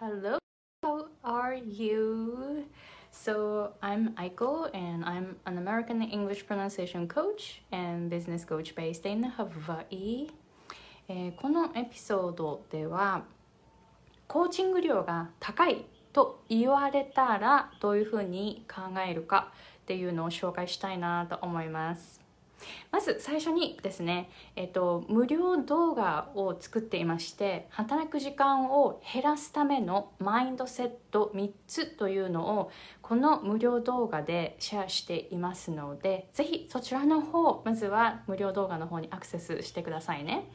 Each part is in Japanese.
Hello, how are you? So, I'm Aiko and I'm an American English pronunciation coach and business coach based in Hawaii. えーこのエピソードではコーチング料が高いと言われたらどういうふうに考えるかっていうのを紹介したいなと思います。まず最初にですね、えっと、無料動画を作っていまして働く時間を減らすためのマインドセット3つというのをこの無料動画でシェアしていますのでぜひそちらの方まずは無料動画の方にアクセスしてくださいね。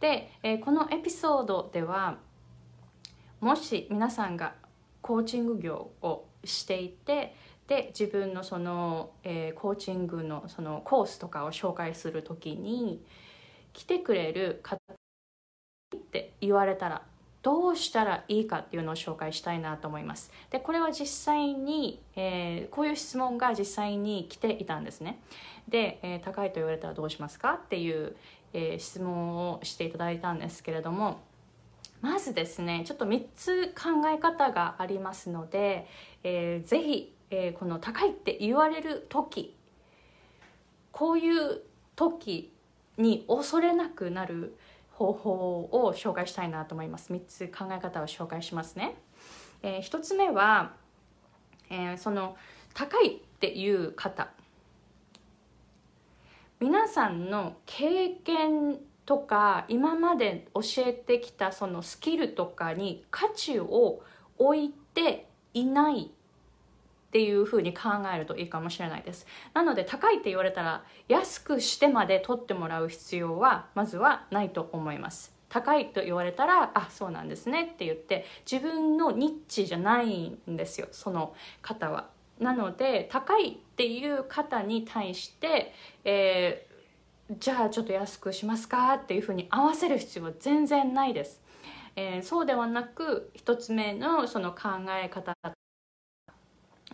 で、えこのエピソードではもし皆さんがコーチング業をしていてで自分のその、えーコーチングのそのコースとかを紹介するときに来てくれる方って言われたらどうしたらいいかっていうのを紹介したいなと思います。でこれは実際に、えーこういう質問が実際に来ていたんですね。で、えー高いと言われたらどうしますかっていう、えー質問をしていただいたんですけれどもまずですねちょっと3つ考え方がありますので、えーぜひ、えーこの高いって言われる時こういう時に恐れなくなる方法を紹介したいなと思います。3つ考え方を紹介しますね、え1つ目は、えーその高いっていう方。皆さんの経験とか今まで教えてきたそのスキルとかに価値を置いていないっていうふうに考えるといいかもしれないです。なので高いって言われたら安くしてまで取ってもらう必要はまずはないと思います。高いと言われたらあそうなんですねって言って自分のニッチじゃないんですよその方は。なので高いっていう方に対して、えーじゃあちょっと安くしますか？っていうふうに合わせる必要は全然ないです、えーそうではなく一つ目のその考え方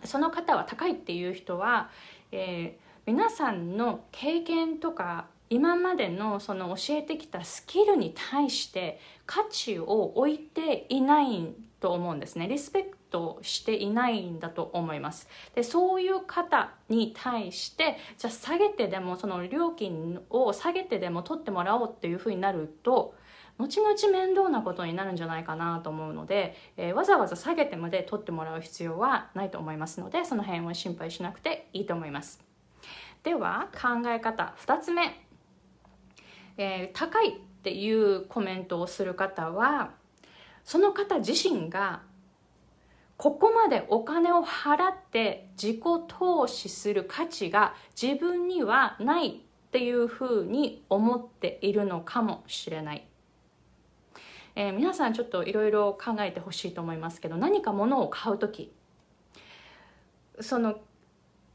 その方は高いっていう人は、えー皆さんの経験とか今までのその教えてきたスキルに対して価値を置いていないと思うんですね。リスペクトしていないんだと思います。でそういう方に対してじゃあ下げてでもその料金を下げてでも取ってもらおうっていうふうになると後々面倒なことになるんじゃないかなと思うので、えーわざわざ下げてまで取ってもらう必要はないと思いますのでその辺は心配しなくていいと思います。では考え方2つ目、えー高いっていうコメントをする方はその方自身がここまでお金を払って自己投資する価値が自分にはないっていうふうに思っているのかもしれない、えー皆さんちょっといろいろ考えてほしいと思いますけど何か物を買う時その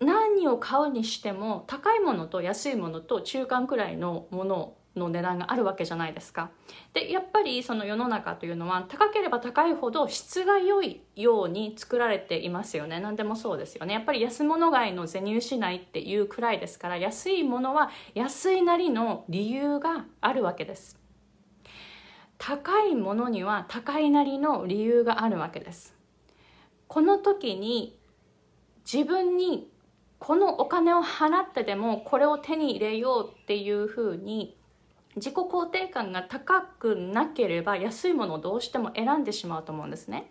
何を買うにしても高いものと安いものと中間くらいのものの値段があるわけじゃないですか。でやっぱりその世の中というのは高ければ高いほど質が良いように作られていますよね。何でもそうですよね。やっぱり安物買いの銭失いっていうくらいですから安いものは安いなりの理由があるわけです。高いものには高いなりの理由があるわけです。この時に自分にこのお金を払ってでもこれを手に入れようっていうふうに自己肯定感が高くなければ安いものをどうしても選んでしまうと思うんですね。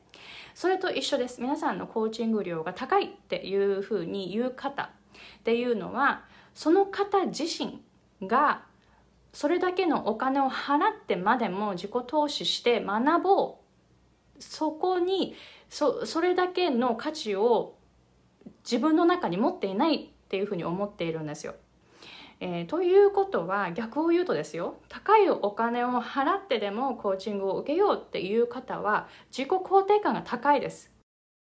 それと一緒です。皆さんのコーチング料が高いっていうふうに言う方っていうのはその方自身がそれだけのお金を払ってまでも自己投資して学ぼうそこにそそれだけの価値を自分の中に持っていないっていうふうに思っているんですよ。えーということは逆を言うとですよ高いお金を払ってでもコーチングを受けようっていう方は自己肯定感が高いです。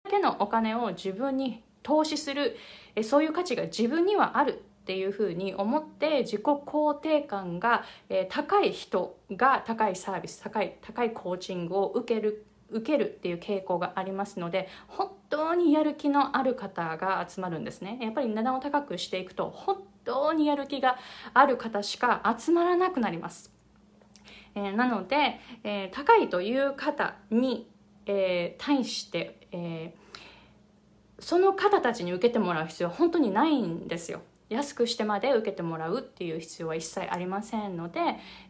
だけのお金を自分に投資するえそういう価値が自分にはあるっていうふうに思って自己肯定感が、え高い人が高いサービス高い高いコーチングを受ける受けるっていう傾向がありますので本当にやる気のある方が集まるんですねやっぱり値段を高くしていくと本当にやる気がある方しか集まらなくなります、えーなので、えー高いという方にえー、対して、え、その方たちに受けてもらう必要は本当にないんですよ。安くしてまで受けてもらうっていう必要は一切ありませんので、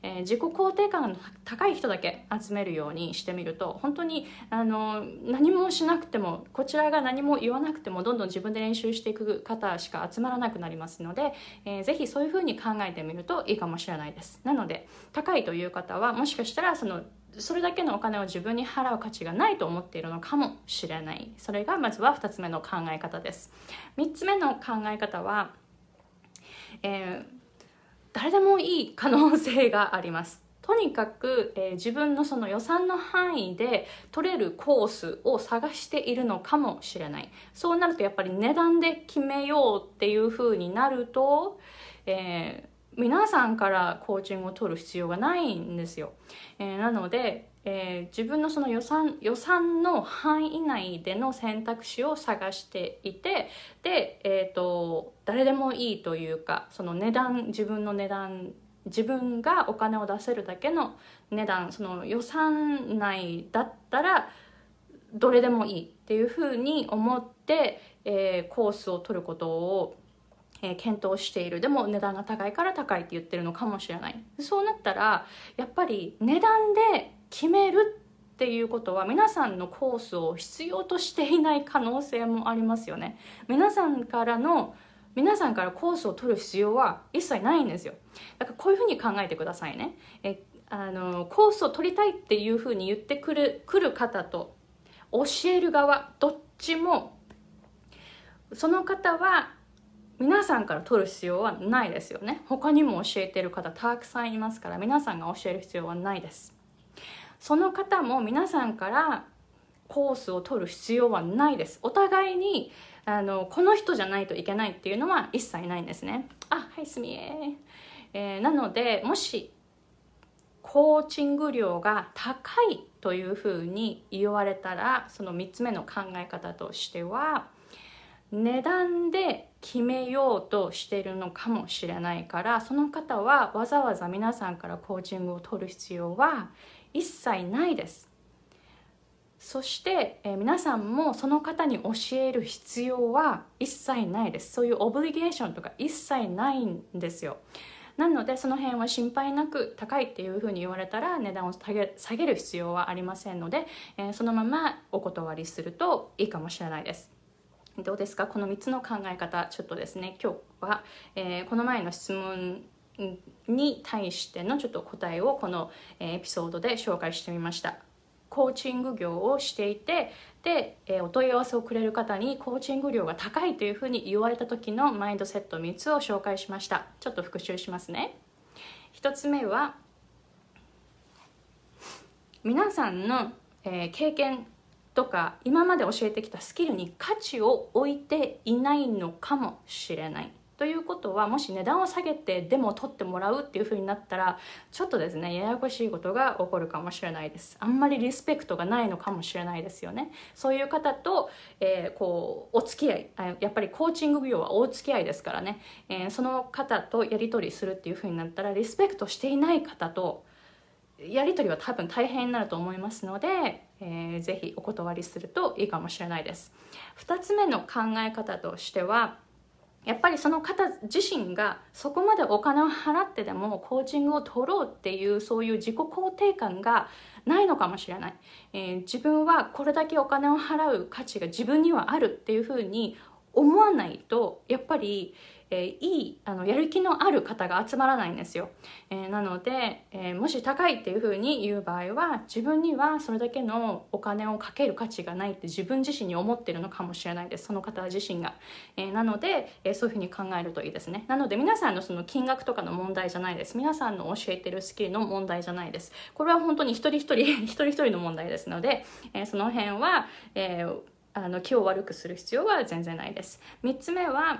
えー、自己肯定感の高い人だけ集めるようにしてみると本当にあの何もしなくてもこちらが何も言わなくてもどんどん自分で練習していく方しか集まらなくなりますので、えー、ぜひそういうふうに考えてみるといいかもしれないです。なので高いという方はもしかしたらそのそれだけのお金を自分に払う価値がないと思っているのかもしれない。それがまずは2つ目の考え方です。3つ目の考え方はえー、誰でもいい可能性があります。とにかく、えー、自分のその予算の範囲で取れるコースを探しているのかもしれない。そうなるとやっぱり値段で決めようっていう風になると、えー、皆さんからコーチングを取る必要がないんですよ、えー、なのでえー、自分のその予算予算の範囲内での選択肢を探していてで、えーと、誰でもいいというかその値段自分の値段自分がお金を出せるだけの値段その予算内だったらどれでもいいっていうふうに思って、えー、コースを取ることをえー、検討している。でも値段が高いから高いって言ってるのかもしれない。そうなったらやっぱり値段で決めるっていうことは皆さんのコースを必要としていない可能性もありますよね。皆さんからの皆さんからコースを取る必要は一切ないんですよ。だからこういうふうに考えてくださいね。えあのコースを取りたいっていうふうに言ってくるくる方と教える側どっちもその方は皆さんから取る必要はないですよね。他にも教えてる方たくさんいますから皆さんが教える必要はないです。その方も皆さんからコースを取る必要はないです。お互いにあのこの人じゃないといけないっていうのは一切ないんですね。あはいすみえ。えー、なのでもしコーチング料が高いというふうに言われたらその3つ目の考え方としては値段で決めようとしてるのかもしれないからその方はわざわざ皆さんからコーチングを取る必要は一切ないです。そして、えー、皆さんもその方に教える必要は一切ないです。そういうオブリゲーションとか一切ないんですよ。なのでその辺は心配なく高いっていうふうに言われたら値段を下げ下げる必要はありませんので、えー、そのままお断りするといいかもしれないです。どうですか？この3つの考え方ちょっとですね。今日は、えー、この前の質問に対してのちょっと答えをこのエピソードで紹介してみました。コーチング業をしていてで、えお問い合わせをくれる方にコーチング料が高いというふうに言われた時のマインドセット3つを紹介しました。ちょっと復習しますね。1つ目は皆さんの、え経験とか今まで教えてきたスキルに価値を置いていないのかもしれない。ということはもし値段を下げてでも取ってもらうっていう風になったらちょっとですねややこしいことが起こるかもしれないです。あんまりリスペクトがないのかもしれないですよね。そういう方と、えー、こうお付き合いやっぱりコーチング業は大付き合いですからね、えー、その方とやり取りするっていう風になったらリスペクトしていない方とやり取りは多分大変になると思いますので、えー、ぜひお断りするといいかもしれないです。2つ目の考え方としてはやっぱりその方自身がそこまでお金を払ってでもコーチングを取ろうっていうそういう自己肯定感がないのかもしれない、えー、自分はこれだけお金を払う価値が自分にはあるっていうふうに思わないとやっぱり、えー、いいあのやる気のある方が集まらないんですよ、えー、なので、えー、もし高いっていうふうに言う場合は自分にはそれだけのお金をかける価値がないって自分自身に思ってるのかもしれないです。その方自身が、えなので、えそういうふうに考えるといいですね。なので皆さんのその金額とかの問題じゃないです。皆さんの教えてるスキルの問題じゃないです。これは本当に一人一人 一人一人の問題ですので、えその辺は、えあの気を悪くする必要は全然ないです。3つ目は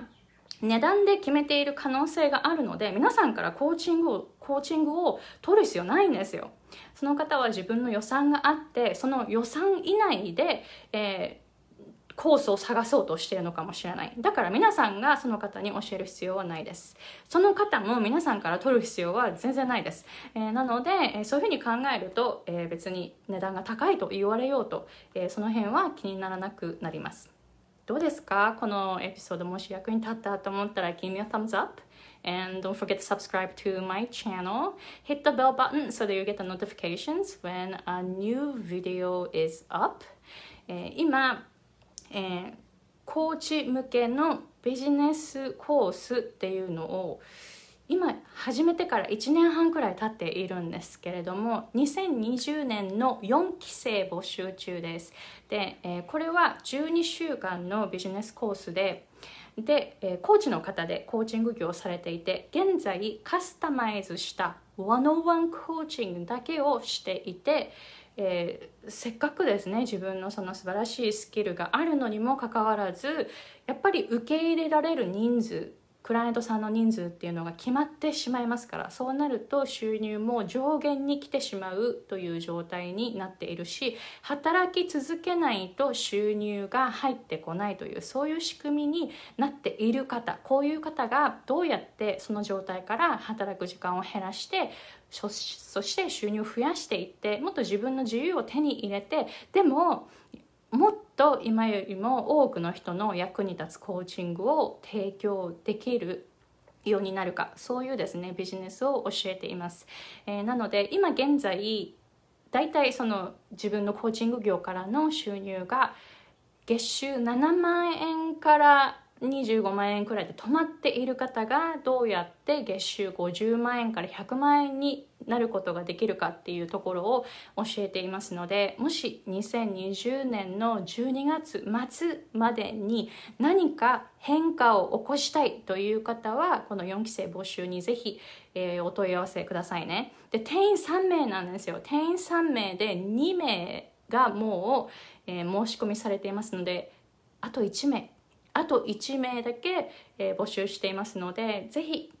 値段で決めている可能性があるので皆さんからコーチングをコーチングを取る必要ないんですよ。その方は自分の予算があってその予算以内で、えー、コースを探そうとしているのかもしれない。だから皆さんがその方に教える必要はないです。その方も皆さんから取る必要は全然ないです、えー、なので、えそういうふうに考えると、えー、別に値段が高いと言われようと、えその辺は気にならなくなります。どうですかこのエピソードもし役に立ったと思ったら Give me a thumbs up and don't forget to subscribe to my channel hit the bell button so that you get the notifications when a new video is up え、今、えー、コーチ向けのビジネスコースっていうのを今始めてから1年半くらい経っているんですけれども2020年の4期生募集中です。で、えー、これは12週間のビジネスコースでで、えー、コーチの方でコーチング業をされていて現在カスタマイズした101コーチングだけをしていてえー、せっかくですね自分のその素晴らしいスキルがあるのにもかかわらずやっぱり受け入れられる人数クライアントさんの人数っていうのが決まってしまいますからそうなると収入も上限に来てしまうという状態になっているし働き続けないと収入が入ってこないというそういう仕組みになっている方こういう方がどうやってその状態から働く時間を減らしてそして収入を増やしていってもっと自分の自由を手に入れてでももっとと今よりも多くの人の役に立つコーチングを提供できるようになるかそういうですねビジネスを教えています、えー、なので今現在大体その自分のコーチング業からの収入が月収7万円から25万円くらいで止まっている方がどうやって月収50万円から100万円になることができるかっていうところを教えていますのでもし2020年の12月末までに何か変化を起こしたいという方はこの4期生募集にぜひ、えー、お問い合わせくださいね。で定員3名なんですよ。定員3名で2名がもう、えー、申し込みされていますのであと1名。あと1名だけ、えー、募集していますのでぜひ、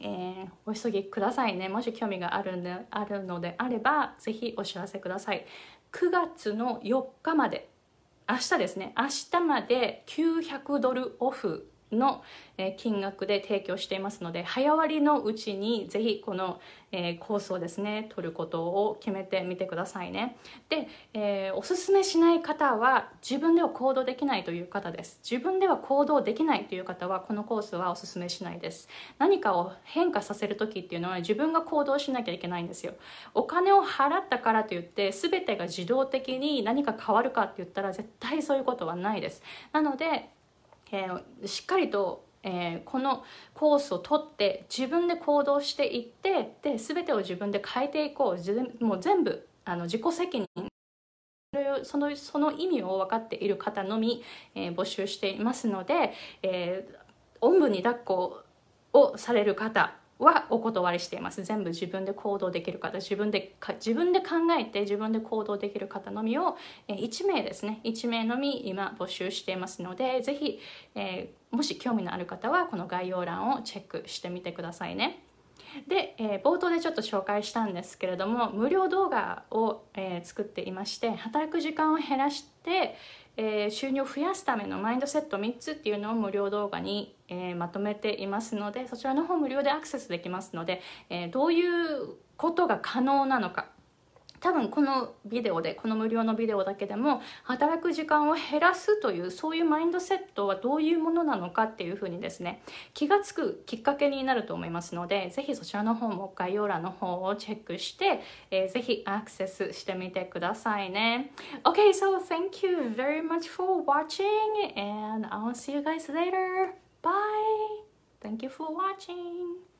えー、お急ぎくださいね。もし興味があるんであるのであればぜひお知らせください。9月の4日まで明日ですね。明日まで900ドルオフの金額で提供していますので早割りのうちにぜひこのコースをですね取ることを決めてみてくださいね。で、えー、おすすめしない方は自分では行動できないという方です。自分では行動できないという方はこのコースはおすすめしないです。何かを変化させる時っていうのは自分が行動しなきゃいけないんですよ。お金を払ったからといって全てが自動的に何か変わるかって言ったら絶対そういうことはないです。なのでえー、しっかりと、えー、このコースを取って自分で行動していってで全てを自分で変えていこう。もう全部あの自己責任。そのその意味を分かっている方のみ、えー、募集していますので、えー、おんぶに抱っこをされる方はお断りしています。全部自分で行動できる方自分で自分で考えて自分で行動できる方のみを、え1名ですね。1名のみ今募集していますので是非、えー、もし興味のある方はこの概要欄をチェックしてみてくださいね。で、えー、冒頭でちょっと紹介したんですけれども無料動画を、えー、作っていまして働く時間を減らして、えー、収入を増やすためのマインドセット3つっていうのを無料動画に、えー、まとめていますのでそちらの方無料でアクセスできますので、えー、どういうことが可能なのか多分このビデオでこの無料のビデオだけでも働く時間を減らすというそういうマインドセットはどういうものなのかっていうふうにですね気が付くきっかけになると思いますのでぜひそちらの方も概要欄の方をチェックして、えー、ぜひアクセスしてみてくださいね。OK so thank you very much for watching and I'll see you guys later. Bye. Thank you for watching.